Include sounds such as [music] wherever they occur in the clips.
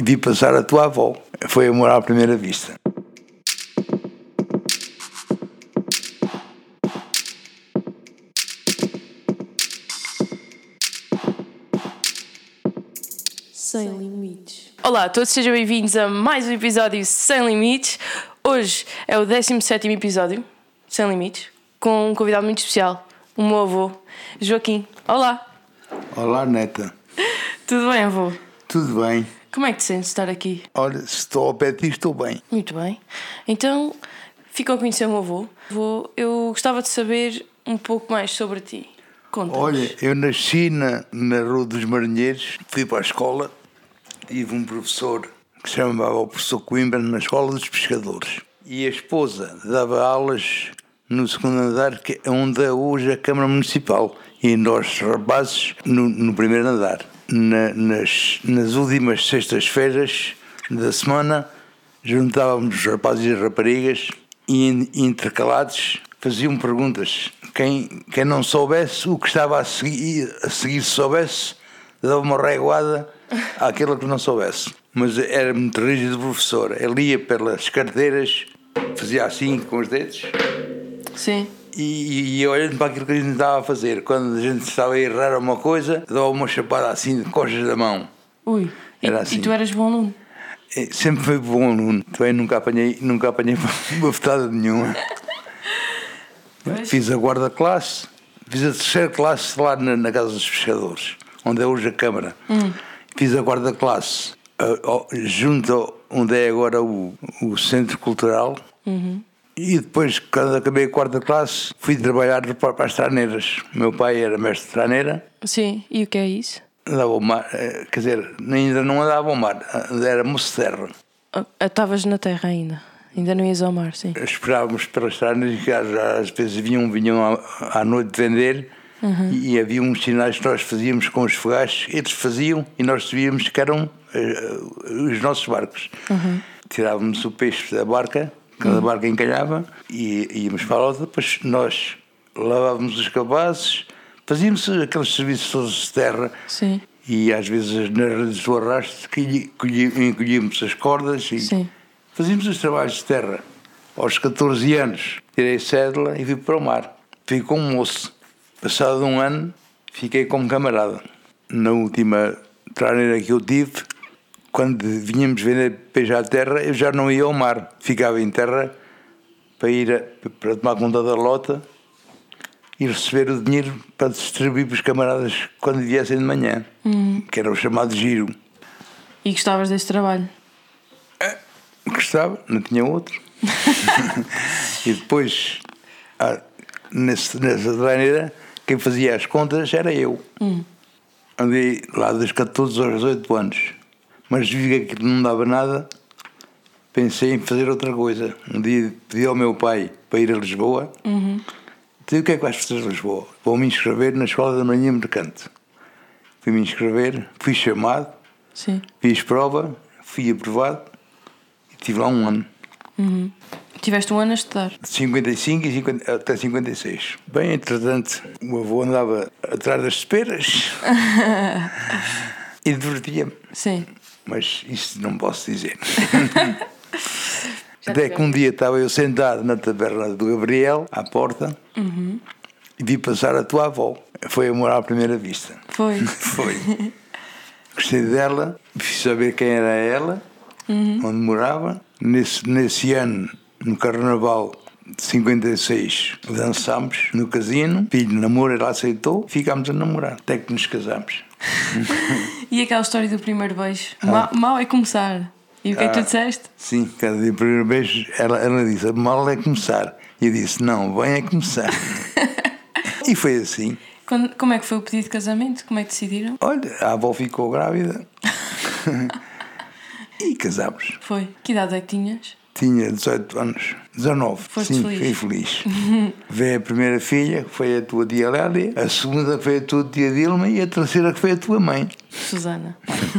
e vi passar a tua avó. Foi amor à primeira vista. Sem limites. Olá a todos, sejam bem-vindos a mais um episódio Sem Limites. Hoje é o 17 episódio, Sem Limites, com um convidado muito especial, o meu avô, Joaquim. Olá, Olá, neta. tudo bem, avô? Tudo bem? Como é que te sentes estar aqui? Olha, se estou ao pé de ti, estou bem. Muito bem. Então, ficam a conhecer o meu avô. Avô, eu gostava de saber um pouco mais sobre ti. Conta. Olha, eu nasci na, na Rua dos Marinheiros, fui para a escola, tive um professor que se chamava o professor Coimbra na Escola dos Pescadores. E a esposa dava aulas no segundo andar, que é onde é hoje a Câmara Municipal. E nós, rapazes, no, no primeiro andar. Na- nas, nas últimas sextas-feiras da semana, juntávamos os rapazes e as raparigas e in- intercalados faziam perguntas. Quem, quem não soubesse o que estava a seguir, a seguir se soubesse, dava uma reguada àquele que não soubesse. Mas era muito rígido o professor. Ele ia pelas carteiras, fazia assim com os dedos Sim. E, e olhando para aquilo que a gente estava a fazer. Quando a gente estava a errar uma coisa, dava uma chapada assim de costas da mão. Ui. E, Era e assim. tu eras bom aluno? Eh, Sempre foi bom aluno. Também nunca apanhei, nunca apanhei [laughs] bofetada nenhuma. Pois. Fiz a guarda-classe, fiz a terceira classe lá na, na Casa dos Pescadores, onde é hoje a Câmara. Fiz a guarda-classe junto onde é agora o, o Centro Cultural. E depois, quando acabei a quarta classe, fui trabalhar para, as traneiras. O meu pai era mestre de traneira, Sim. E o que é isso? andava ao mar, eh, quer dizer, ainda não andava ao mar, era moço de terra. Ah, Estavas na terra ainda. Ainda não ias ao mar, sim. esperávamos pelas traneiras que às, vezes vinham, vinham à, à noite vender e, e havia uns sinais que nós fazíamos com os fogachos, eles faziam e nós sabíamos que eram eh, os nossos barcos. Tirávamos o peixe da barca, cada barca encalhava e íamos para a outra, depois nós lavávamos os cabazes, fazíamos aqueles serviços todos de terra Sim. e às vezes nas redes do arrasto encolhíamos as cordas e Sim. fazíamos os trabalhos de terra. Aos 14 anos tirei cédula e fui para o mar. Fui como moço. Passado um ano fiquei como camarada. Na última traneira que eu tive, quando vinhamos vender peixe à terra, eu já não ia ao mar. Ficava em terra para ir a- para tomar conta da lota e receber o dinheiro para distribuir para os camaradas quando viessem de manhã, que era o chamado giro. E gostavas desse trabalho? Gostava, não tinha outro. [laughs] e depois, ah, nesse, nessa maneira, quem fazia as contas era eu. Andei lá dos 14 aos 18 anos. Mas vi que não dava nada, pensei em fazer outra coisa. Um dia pedi ao meu pai para ir a Lisboa. Disse, o que é que vais fazer a Lisboa? Vou me inscrever na Escola da Manhã Mercante. Fui me inscrever, fui chamado, Sim. fiz prova, fui aprovado e estive lá um ano. Tiveste um ano a estudar. De 55 e 50 até 56. Bem, entretanto, o avô andava atrás das esperas [laughs] e divertia-me. Sim. Mas isso não posso dizer. [laughs] Até que um dia estava eu sentado na taberna do Gabriel, à porta, e vi passar a tua avó. Foi amor à primeira vista. Foi. [laughs] Foi. Gostei dela, fiz saber quem era ela, onde morava. Nesse, nesse ano, no Carnaval de 56, dançámos no casino. Filho de namoro, ela aceitou, ficámos a namorar, até que nos casámos. [laughs] E aquela história do primeiro beijo? Ma- Mal é começar. E o que é que tu disseste? Sim, cada dia primeiro beijo, ela, ela disse: mal é começar. E eu disse: não, bem é começar. [laughs] e foi assim. Quando- como é que foi o pedido de casamento? Como é que decidiram? Olha, a avó ficou grávida [laughs] e casámos. Foi. Que idade é que tinhas? Tinha 18 anos, 19. Foste Sim, feliz. fiquei feliz. [laughs] Veio a primeira filha, que foi a tua tia Lélia, a segunda foi a tua tia Dilma e a terceira que foi a tua mãe. Susana.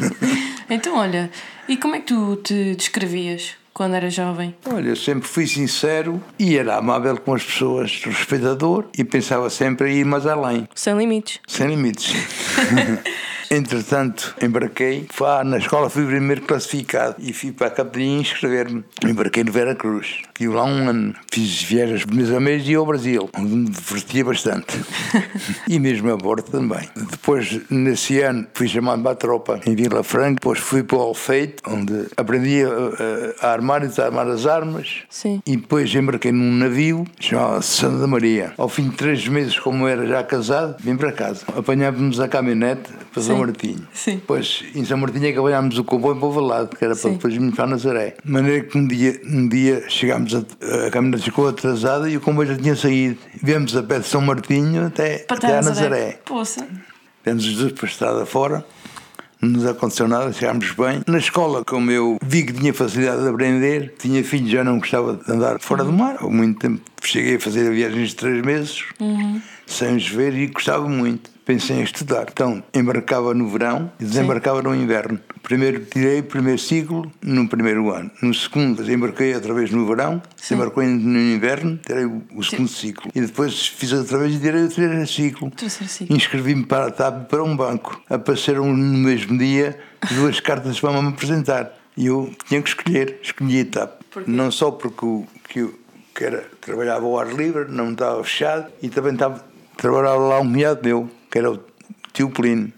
[laughs] então, olha, e como é que tu te descrevias quando eras jovem? Olha, eu sempre fui sincero e era amável com as pessoas, respeitador e pensava sempre em ir mais além, Sem limites. sem limites. [laughs] Entretanto, embarquei, Fá, na escola fui primeiro classificado e fui para a Capelinha inscrever-me. Embarquei no Vera Cruz. Estive lá um ano. Fiz viagens mês a mês e ao Brasil, onde me divertia bastante. [laughs] e mesmo a bordo também. Depois, nesse ano, fui chamado para a tropa em Vila Franca. Depois fui para o Alfeite, onde aprendi a, a, a armar e desarmar as armas. Sim. E depois embarquei num navio chamado Santa Maria. Ao fim de três meses, como era já casado, vim para casa. Apanhávamos a caminhonete para São. Martinho. Sim. Depois, em São Martinho, é que apanhámos o comboio para o Valado, que era para Sim. depois irmos para Nazaré. De maneira que um dia, um dia chegámos, a, a caminhonete ficou atrasada e o comboio já tinha saído. Viemos a pé de São Martinho até, Para até a Nazaré. Poça. Demos os dois para a estrada fora, não nos aconteceu nada, chegámos bem. Na escola, como eu vi que tinha facilidade de aprender, tinha filhos, já não gostava de andar fora do mar. Há muito tempo cheguei a fazer viagens de três meses, sem os ver, e gostava muito. Pensei em estudar. Então, embarcava no verão e desembarcava no inverno. Primeiro tirei o primeiro ciclo no primeiro ano. No segundo, embarquei outra vez no verão, desembarquei no inverno, tirei o, segundo ciclo. E depois fiz outra vez e tirei o terceiro ciclo. Ciclo. Inscrevi-me para a TAP para um banco. Apareceram no mesmo dia duas [laughs] cartas para me apresentar. E eu tinha que escolher. Escolhi a TAP. Não só porque o, que, eu- que era, trabalhava ao ar livre, não estava fechado, e também estava, trabalhava lá um cunhado meu, que era o tio Plínio.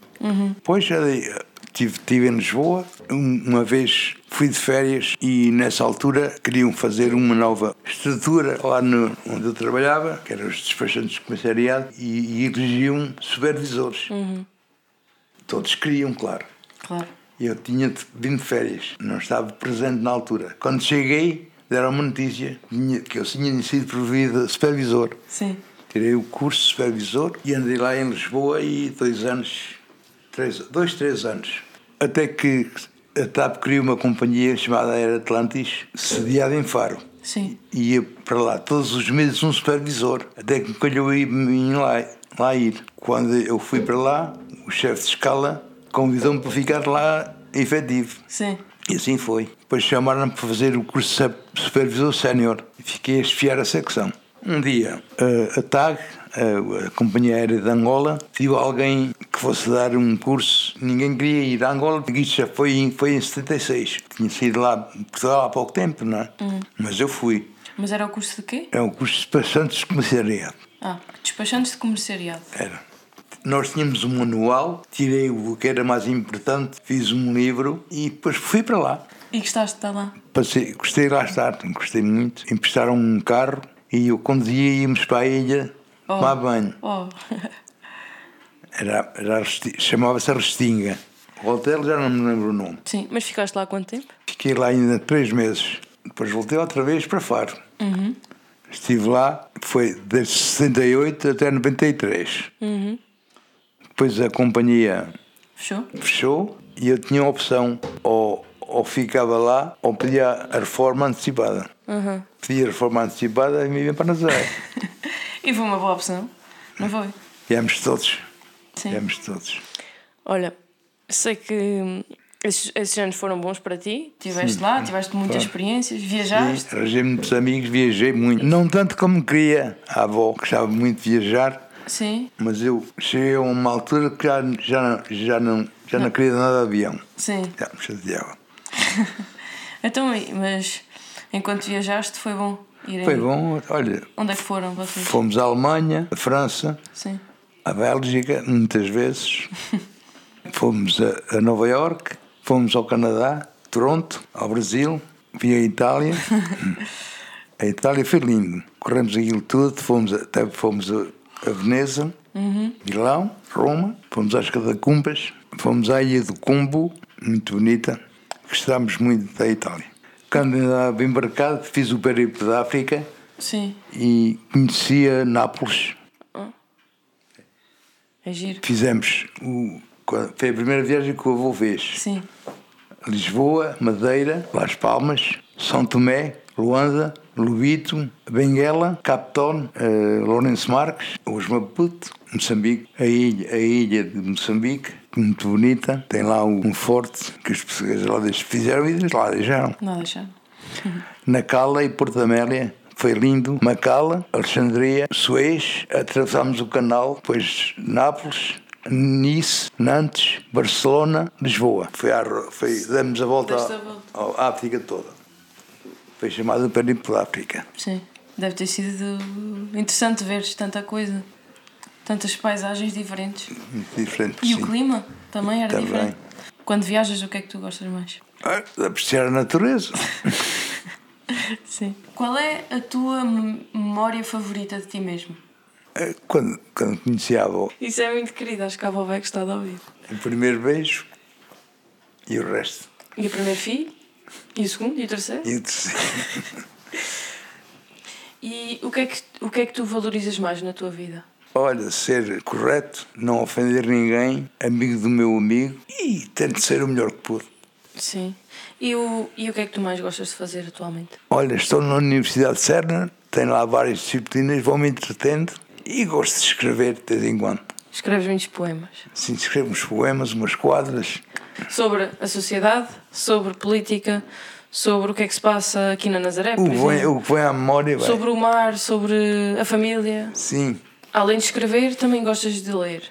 Depois já dei- tive, tive em Lisboa, um- uma vez fui de férias e nessa altura queriam fazer uma nova estrutura lá no, onde eu trabalhava, que eram os despachantes de comissariado, e, e elegiam supervisores. Todos queriam, claro. Claro. Eu tinha vindo de férias, não estava presente na altura. Quando cheguei, deram uma notícia que eu tinha sido promovido a supervisor. Sim. Tirei o curso de supervisor e andei lá em Lisboa e dois anos, três, dois, três anos. Até que a TAP criou uma companhia chamada Air Atlantis, sediada em Faro. Sim. E ia para lá todos os meses um supervisor, até que me calhou ir ir lá, lá ir. Quando eu fui para lá, o chefe de escala convidou-me para ficar lá efetivo. Sim. E assim foi. Depois chamaram-me para fazer o curso de supervisor sénior e fiquei a esfiar a secção. Um dia, eh, a TAG, a, Companhia Aérea de Angola, pediu alguém que fosse dar um curso. Ninguém queria ir a Angola, isto já foi, em- foi em 76. Tinha saído lá Portugal há pouco tempo, não é? Mas eu fui. Mas era o curso de quê? É um curso de despachantes de comissariado. Ah, despachantes de comissariado. Era. Nós tínhamos um manual, tirei o que era mais importante, fiz um livro e depois fui para lá. E gostaste de estar lá? Passei, gostei de lá estar, gostei muito. Emprestaram um carro e eu conduzia e íamos para a ilha Oh. tomar banho. Oh. Era, era chamava-se Restinga. O hotel já não me lembro o nome. Sim. Mas ficaste lá há quanto tempo? Fiquei lá ainda três meses. Depois voltei outra vez para Faro. Estive lá, foi desde 68 até 93. Depois a companhia Fechou? fechou e eu tinha a opção ou, ou ficava lá ou pedia a reforma antecipada. Pedi a reforma antecipada e me vinha para Nazaré. [laughs] E foi uma boa opção. Não foi? Viemos todos. Sim. Viemos todos. Olha, sei que hum, esses, esses anos foram bons para ti. Estiveste lá, tiveste muitas Claro. experiências, viajaste. Arranjei muitos amigos, viajei muito. Não tanto como queria. A avó gostava muito de viajar, Sim, mas eu cheguei a uma altura que já, já, não- já, não, já não queria nada de avião. sim. Já me chateava. [laughs] Então, mas enquanto viajaste foi bom ir aí. Foi bom, olha, Onde é que foram vocês? fomos à Alemanha, à França, Sim. à Bélgica, muitas vezes. [laughs] fomos a, a Nova York, fomos ao Canadá, Toronto, ao Brasil, via a Itália. [laughs] a Itália foi lindo. Corremos aquilo tudo, fomos, até fomos a, Veneza, Milão, Roma, fomos às Catacumbas, fomos à Ilha do Cumbo, muito bonita. Gostámos muito da Itália. Quando andava embarcado, fiz o periplo da África Sim. e conhecia Nápoles. É giro. Fizemos o. Foi a primeira viagem que o avô fez. Sim. Lisboa, Madeira, Las Palmas, São Tomé, Luanda, Lubito, Benguela, Capitone, eh, Lourenço Marques, os Maputo, Moçambique, a ilha, a ilha de Moçambique, muito bonita. Tem lá um forte que os portugueses lá fizeram e lá deixaram. Não deixaram. [laughs] Nacala e Porto Amélia. Foi lindo. Macala, Alexandria, Suez. Atravessámos o canal, depois Nápoles, Nice, Nantes, Barcelona, Lisboa. Foi, à, foi demos a volta, à África toda. Foi chamado Perímplo da África. Sim. Deve ter sido interessante veres tanta coisa. Tantas paisagens diferentes. Muito diferente. E sim. o clima também era Também. diferente. Quando viajas, o que é que tu gostas mais? Ah, apreciar a natureza. [laughs] Sim. Qual é a tua mem- memória favorita de ti mesmo? Ah, Quando, quando conheci a avó, Isso é muito querido, acho que a avó vai gostar de ouvir. o primeiro beijo e o resto. E o primeiro filho? E o segundo? E o terceiro? E o terceiro. [laughs] E o que é que, o que, é que tu valorizas mais na tua vida? Olha, ser correto, não ofender ninguém, amigo do meu amigo e tento ser o melhor que pude. Sim. E o, e o que é que tu mais gostas de fazer atualmente? Olha, estou na Universidade de Cerner, tenho lá várias disciplinas, vou-me entretendo e gosto de escrever de vez em quando. Escreves muitos poemas. Sim, escrevo uns poemas, umas quadras. Sobre a sociedade, sobre política, sobre o que é que se passa aqui na Nazaré, O vem, exemplo. o que vem à memória. Sobre o mar, sobre a família. Sim. Além de escrever, também gostas de ler.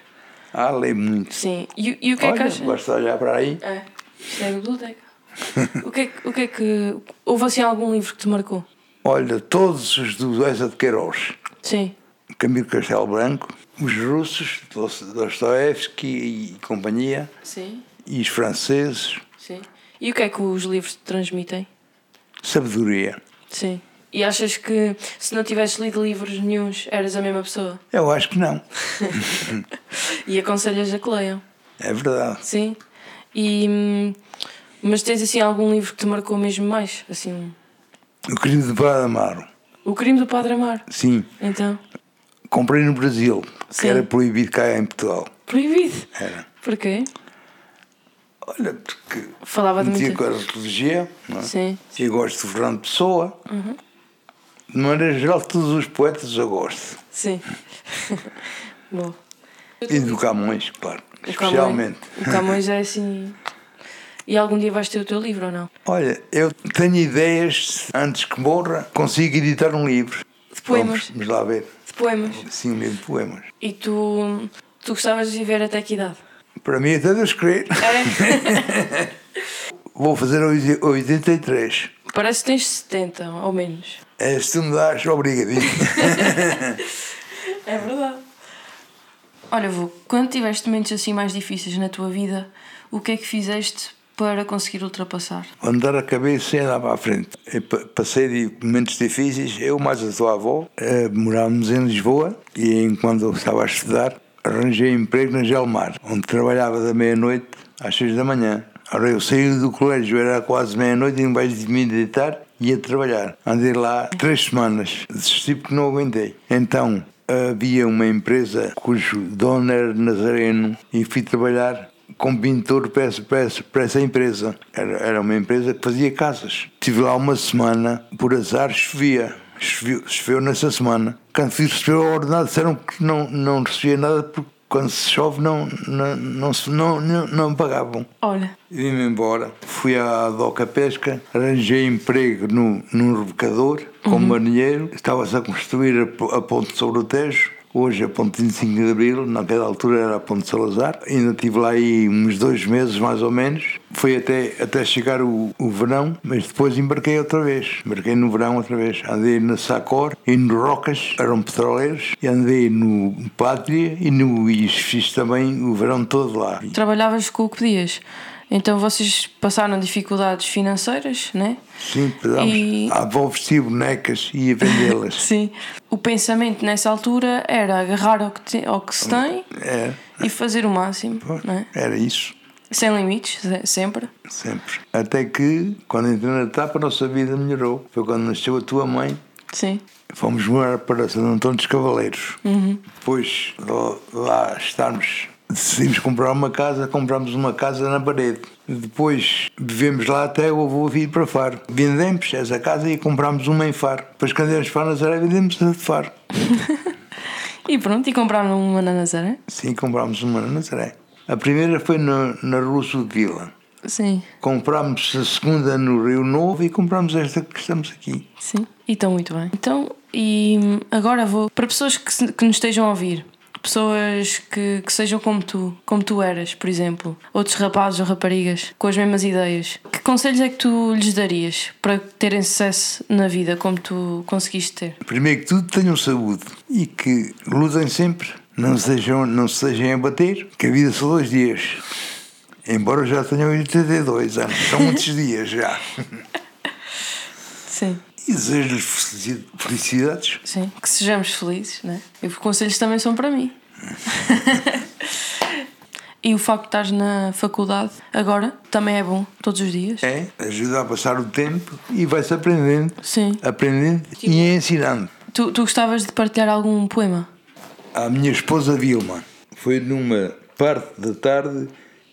Ah, leio muito. Sim. E, e o que é que Olha, achas? gosto de olhar para aí. É, isto é a biblioteca. o, que é, o que é que. Houve assim algum livro que te marcou? Olha, todos os do Eza de Queiroz, Sim. Camilo Castelo Branco, os russos, Dost- Dostoevsky e companhia, Sim. e os franceses, Sim. E o que é que os livros te transmitem? sabedoria. Sim. E achas que se não tivesses lido livros nenhuns eras a mesma pessoa? Eu acho que não. [laughs] E aconselhas a que leiam? É verdade. Sim. E. Mas tens assim algum livro que te marcou mesmo mais? Assim. O crime de Padre Amaro. O crime do Padre Amar. Sim, Então. comprei no Brasil, Sim. que era proibido cá em Portugal. Proibido. Era. Porquê? Olha, porque Falava de muita. com a religião, não é? Sim. Eu gosto de Fernando Pessoa. Uhum. De maneira geral, todos os poetas eu gosto. Sim. [laughs] Bom. E do Camões, claro. O Especialmente. Camões, o Camões é assim. E algum dia vais ter o teu livro ou não? Olha, eu tenho ideias, antes que morra, consigo editar um livro. De poemas. Vamos, vamos lá ver. De poemas. Sim, um livro de poemas. E tu. Tu gostavas de viver até que idade? Para mim, até Deus crer. É. [laughs] Vou fazer oit- 83. Parece que tens 70, ou menos. É, se tu me dás, obrigadinho. [laughs] É verdade. Olha, vô, quando tiveste momentos assim mais difíceis na tua vida, o que é que fizeste para conseguir ultrapassar? Andar a cabeça e andar para a frente. Eu pa- passei de momentos difíceis, eu mais a tua avó, eh, morávamos em Lisboa e enquanto eu estava a estudar, arranjei emprego na Gelmar, onde trabalhava da meia-noite às seis da manhã. Ora, eu saí do colégio, era quase meia-noite, e em vez de me deitar, ia trabalhar. Andei lá três semanas, desisti porque não aguentei. Então, havia uma empresa cujo dono era nazareno e fui trabalhar como pintor para essa, para essa, para essa empresa. Era, era uma empresa que fazia casas. Estive lá uma semana, por azar chovia. Choveu, choveu nessa semana. Quando fui receber o ordenado, disseram que não, não recebia nada porque quando se chove não, não, não, não, não, não pagavam. Olha, Vim-me embora, fui à Doca Pesca, arranjei emprego no, num rebocador, como marinheiro, estava-se a construir a, a ponte sobre o Tejo, hoje a ponte 25 de Abril, naquela altura era a ponte Salazar, ainda estive lá aí uns dois meses mais ou menos, foi até, até chegar o, o verão, mas depois embarquei outra vez, embarquei no verão outra vez, andei na Sacor e no Rocas, eram petroleiros, e andei no Pátria e no e fiz também o verão todo lá. trabalhavas com o que podias. Então vocês passaram dificuldades financeiras, né? Sim, pedámos. E- A avó vestia bonecas e ia vendê-las. [laughs] Sim. O pensamento nessa altura era agarrar ao que, te- ao que se tem É, e fazer o máximo, né? era isso, Sem limites, se- sempre. sempre. Até que, quando entrei na etapa, a nossa vida melhorou. Foi quando nasceu a tua mãe. Sim. Fomos morar para Santo Antônio dos Cavaleiros. Depois de lá estarmos, decidimos comprar uma casa, comprámos uma casa na parede. Depois vivemos lá até o avô vir para Faro. Vendemos essa casa e comprámos uma em Faro. Depois, quando viemos para Nazaré, vendemos a de Faro. [laughs] E pronto, e compraram uma na Nazaré? Sim, comprámos uma na Nazaré. A primeira foi na, na de Vila. Sim. Comprámos a segunda no Rio Novo e comprámos esta que estamos aqui. Sim. E estão muito bem. Então, e agora vou. Para pessoas que, que nos estejam a ouvir, pessoas que, que sejam como tu, como tu eras, por exemplo, outros rapazes ou raparigas com as mesmas ideias, que conselhos é que tu lhes darias para terem sucesso na vida como tu conseguiste ter? Primeiro que tudo, tenham saúde e que lutem sempre, não, sejam, não se sejam a bater, que a vida são dois dias. Embora já tenham 82 anos, são [laughs] muitos dias já. Sim. E desejo-lhes felici- felicidades. Sim, que sejamos felizes, né? E os conselhos também são para mim. [laughs] e o facto de estás na faculdade agora também é bom, todos os dias. É, ajuda a passar o tempo e vai-se aprendendo, Sim. aprendendo e ensinando. Tu, tu gostavas de partilhar algum poema? A minha esposa Vilma. Foi numa parte da tarde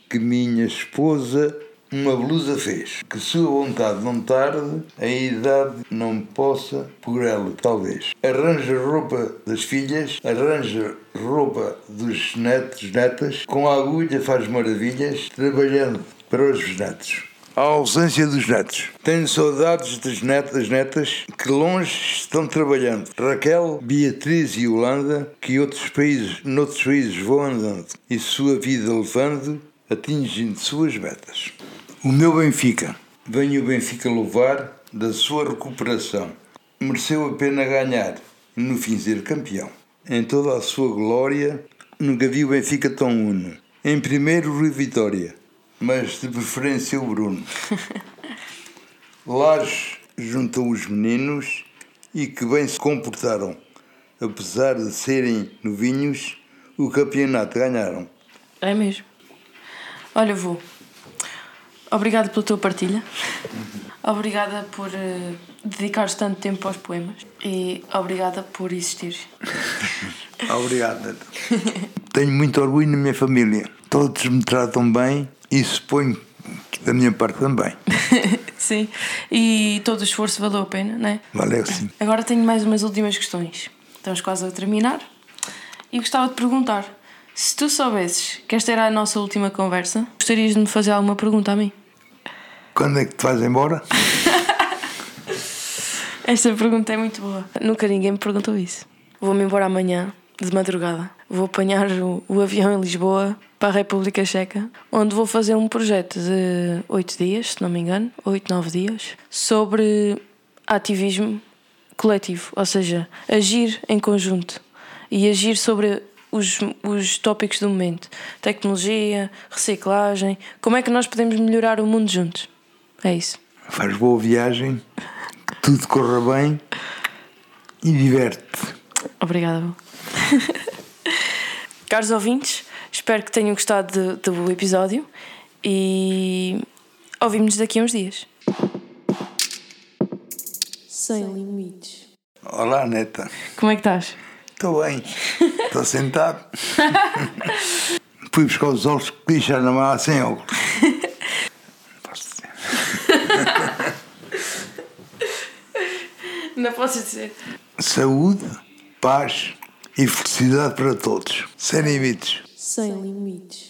que minha esposa uma blusa fez. Que sua vontade não tarde, a idade não possa por ela, talvez. Arranja roupa das filhas, arranja roupa dos netos, netas, com a agulha faz maravilhas, trabalhando para os netos. A ausência dos netos. Tenho saudades das netas, netas que longe estão trabalhando. Raquel, Beatriz e Holanda, que outros países, noutros países vão andando e sua vida levando, atingindo suas metas. O meu Benfica. Venho o Benfica louvar da sua recuperação. Mereceu a pena ganhar e no fim ser campeão. Em toda a sua glória, nunca vi o Benfica tão uno. Em primeiro, Rui Vitória, mas de preferência o Bruno. [laughs] Lares juntam os meninos e que bem se comportaram. Apesar de serem novinhos, o campeonato ganharam. É mesmo. Olha, vou. Obrigada pela tua partilha. Obrigada por eh, dedicares tanto tempo aos poemas. E obrigada por existir. [laughs] Obrigado. Neto. Tenho muito orgulho na minha família. Todos me tratam bem e suponho que da minha parte também. [laughs] Sim. E todo o esforço valeu a pena, não é? Valeu sim. Agora tenho mais umas últimas questões. Estamos quase a terminar. E gostava de perguntar: se tu soubesses que esta era a nossa última conversa, gostarias de me fazer alguma pergunta a mim? Quando é que te vais embora? [laughs] Esta pergunta é muito boa. Nunca ninguém me perguntou isso. Vou-me embora amanhã, de madrugada. Vou apanhar o, o avião em Lisboa para a República Checa, onde vou fazer um projeto de oito dias, se não me engano, oito, nove dias, sobre ativismo coletivo, ou seja, agir em conjunto e agir sobre os, os tópicos do momento: tecnologia, reciclagem, como é que nós podemos melhorar o mundo juntos. É isso. Faz boa viagem, que tudo corra bem e diverte-te. Obrigada. [laughs] Caros ouvintes, espero que tenham gostado do, do episódio e ouvimos-nos daqui a uns dias. Sem limites. Olá, neta. Como é que estás? Estou bem. Estou sentado. [laughs] Fui buscar os óculos que deixaram na mala sem óculos. Posso dizer. Não posso dizer. Saúde, paz e felicidade para todos. Sem limites. Sem limites.